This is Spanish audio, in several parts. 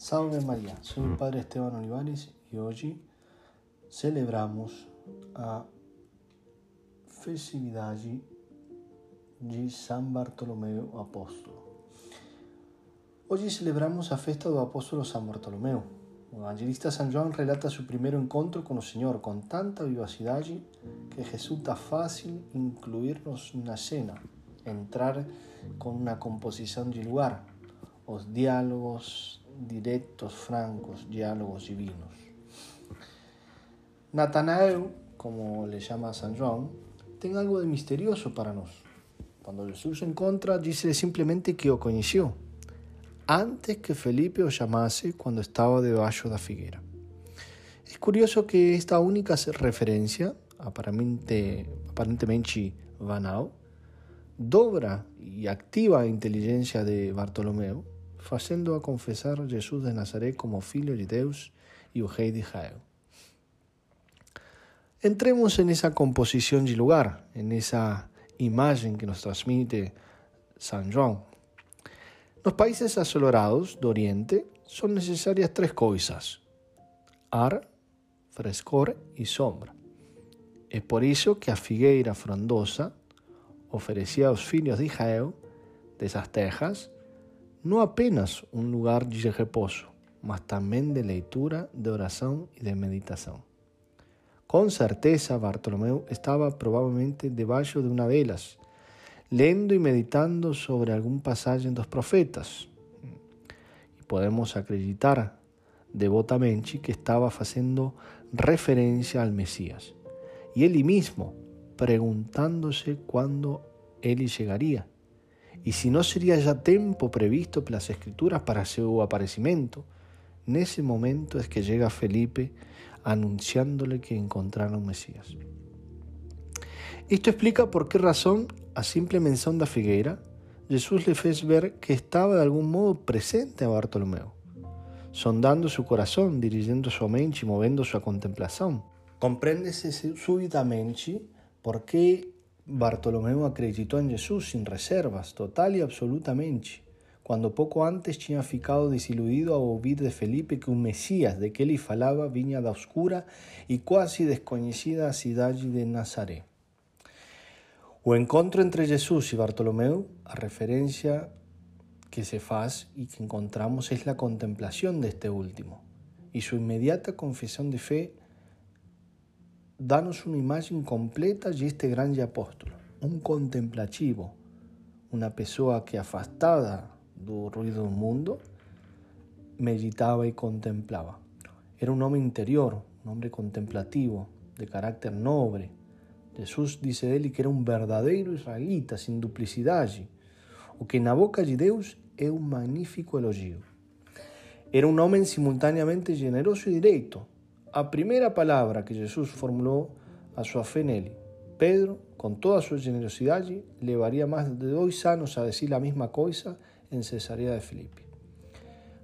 Salve María, soy el Padre Esteban Olivares y hoy celebramos a festividade de San Bartolomeu Apóstolo. Hoy celebramos a festa do apóstolo San Bartolomeu. O evangelista San João relata su primer encontro con el Señor con tanta vivacidad que resulta fácil incluirnos na cena, entrar con una composición de lugar, os diálogos directos, francos, diálogos divinos. Natanael, como le llama San Juan, tiene algo de misterioso para nosotros. Cuando Jesús encuentra, dice simplemente que lo conoció, antes que Felipe lo llamase cuando estaba debajo de la figuera. Es curioso que esta única referencia, aparentemente, aparentemente banal, dobra y activa la inteligencia de Bartolomeo fazendo a confessar Jesus de Nazaré como Filho de Deus e o de Israel. Entremos en esa composición de lugar, en esa imagen que nos transmite San Juan. Nos países asolados do Oriente son necesarias tres coisas: ar, frescor e sombra. É por isso que a figueira frondosa oferecía aos filhos de Israel dessas terras no apenas un lugar de reposo, mas también de lectura, de oración y de meditación. Con certeza, Bartolomeu estaba probablemente debajo de una de ellas, leyendo y meditando sobre algún pasaje en los profetas. Y podemos acreditar devotamente que estaba haciendo referencia al Mesías. Y él mismo preguntándose cuándo él llegaría y si no sería ya tiempo previsto por las escrituras para su aparecimiento, en ese momento es que llega Felipe anunciándole que encontraron Mesías. Esto explica por qué razón, a simple mención de figueira, Jesús le fez ver que estaba de algún modo presente a Bartolomeo, sondando su corazón, dirigiendo su mente y moviendo su contemplación. Compréndese súbitamente por qué Bartolomeo acreditó en Jesús sin reservas, total y absolutamente, cuando poco antes tinha ficado desiludido a oír de Felipe que un Mesías de que él falaba vinha da oscura y quase desconocida ciudad de Nazaré. O encontro entre Jesús y Bartolomeo, a referencia que se faz y que encontramos es la contemplación de este último y su inmediata confesión de fe danos una imagen completa de este grande apóstolo, un contemplativo, una persona que afastada del ruido del mundo, meditaba y contemplaba. Era un hombre interior, un hombre contemplativo, de carácter noble. Jesús dice de él que era un verdadero israelita, sin duplicidad, o que na boca de Deus es un magnífico elogio. Era un hombre simultáneamente generoso y directo, a primera palabra que Jesús formuló a su fe en él. Pedro, con toda su generosidad, llevaría más de dos años a decir la misma cosa en Cesarea de Filipe.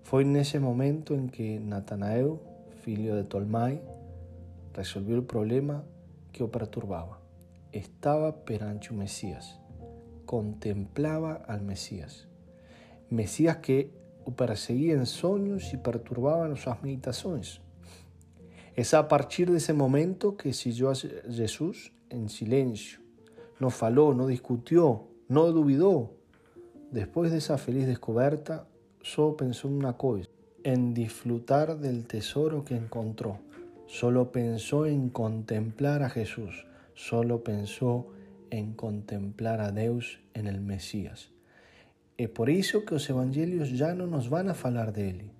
Fue en ese momento en que Natanael, filho de Tolmai, resolvió el problema que lo perturbaba. Estaba perante un Mesías, contemplaba al Mesías. Mesías que o perseguía en sueños y perturbaba sus meditaciones. Es a partir de ese momento que siguió a Jesús en silencio. No faló, no discutió, no dudó. Después de esa feliz descubierta, solo pensó en una cosa, en disfrutar del tesoro que encontró. Solo pensó en contemplar a Jesús. Solo pensó en contemplar a Dios en el Mesías. Es por eso que los evangelios ya no nos van a hablar de él.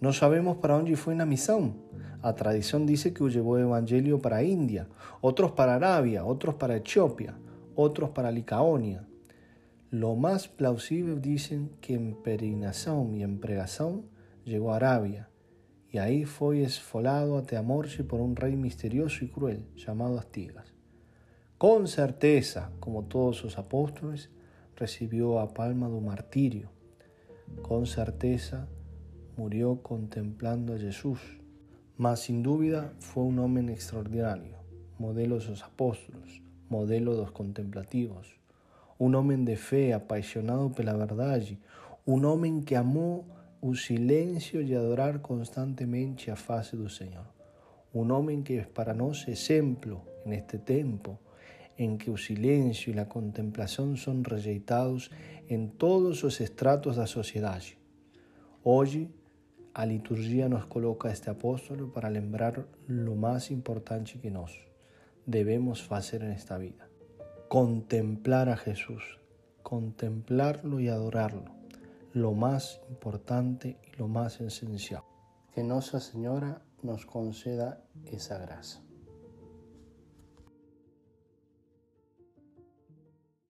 No sabemos para dónde fue la misión. La tradición dice que llevó el evangelio para India, otros para Arabia, otros para Etiopía, otros para Licaonia. Lo más plausible dicen que en peregrinación y en pregación llegó a Arabia, y ahí fue esfolado a Teamorche por un rey misterioso y cruel llamado Astigas. Con certeza, como todos sus apóstoles, recibió a palma de martirio. Con certeza, murió contemplando a Jesús, mas sin duda fue un hombre extraordinario, modelo de los apóstoles, modelo de los contemplativos, un hombre de fe apasionado por la verdad, un hombre que amó o silêncio e adorar constantemente a face do Senhor. Um homem que é para nós exemplo neste tempo em que o silêncio e a contemplação são rejeitados em todos os estratos da sociedade. Hoje, a liturgia nos coloca este apóstolo para lembrar lo mais importante que nós devemos fazer nesta vida: contemplar a Jesus, contemplarlo e adorarlo lo más importante y lo más esencial. Que Nuestra Señora nos conceda esa gracia.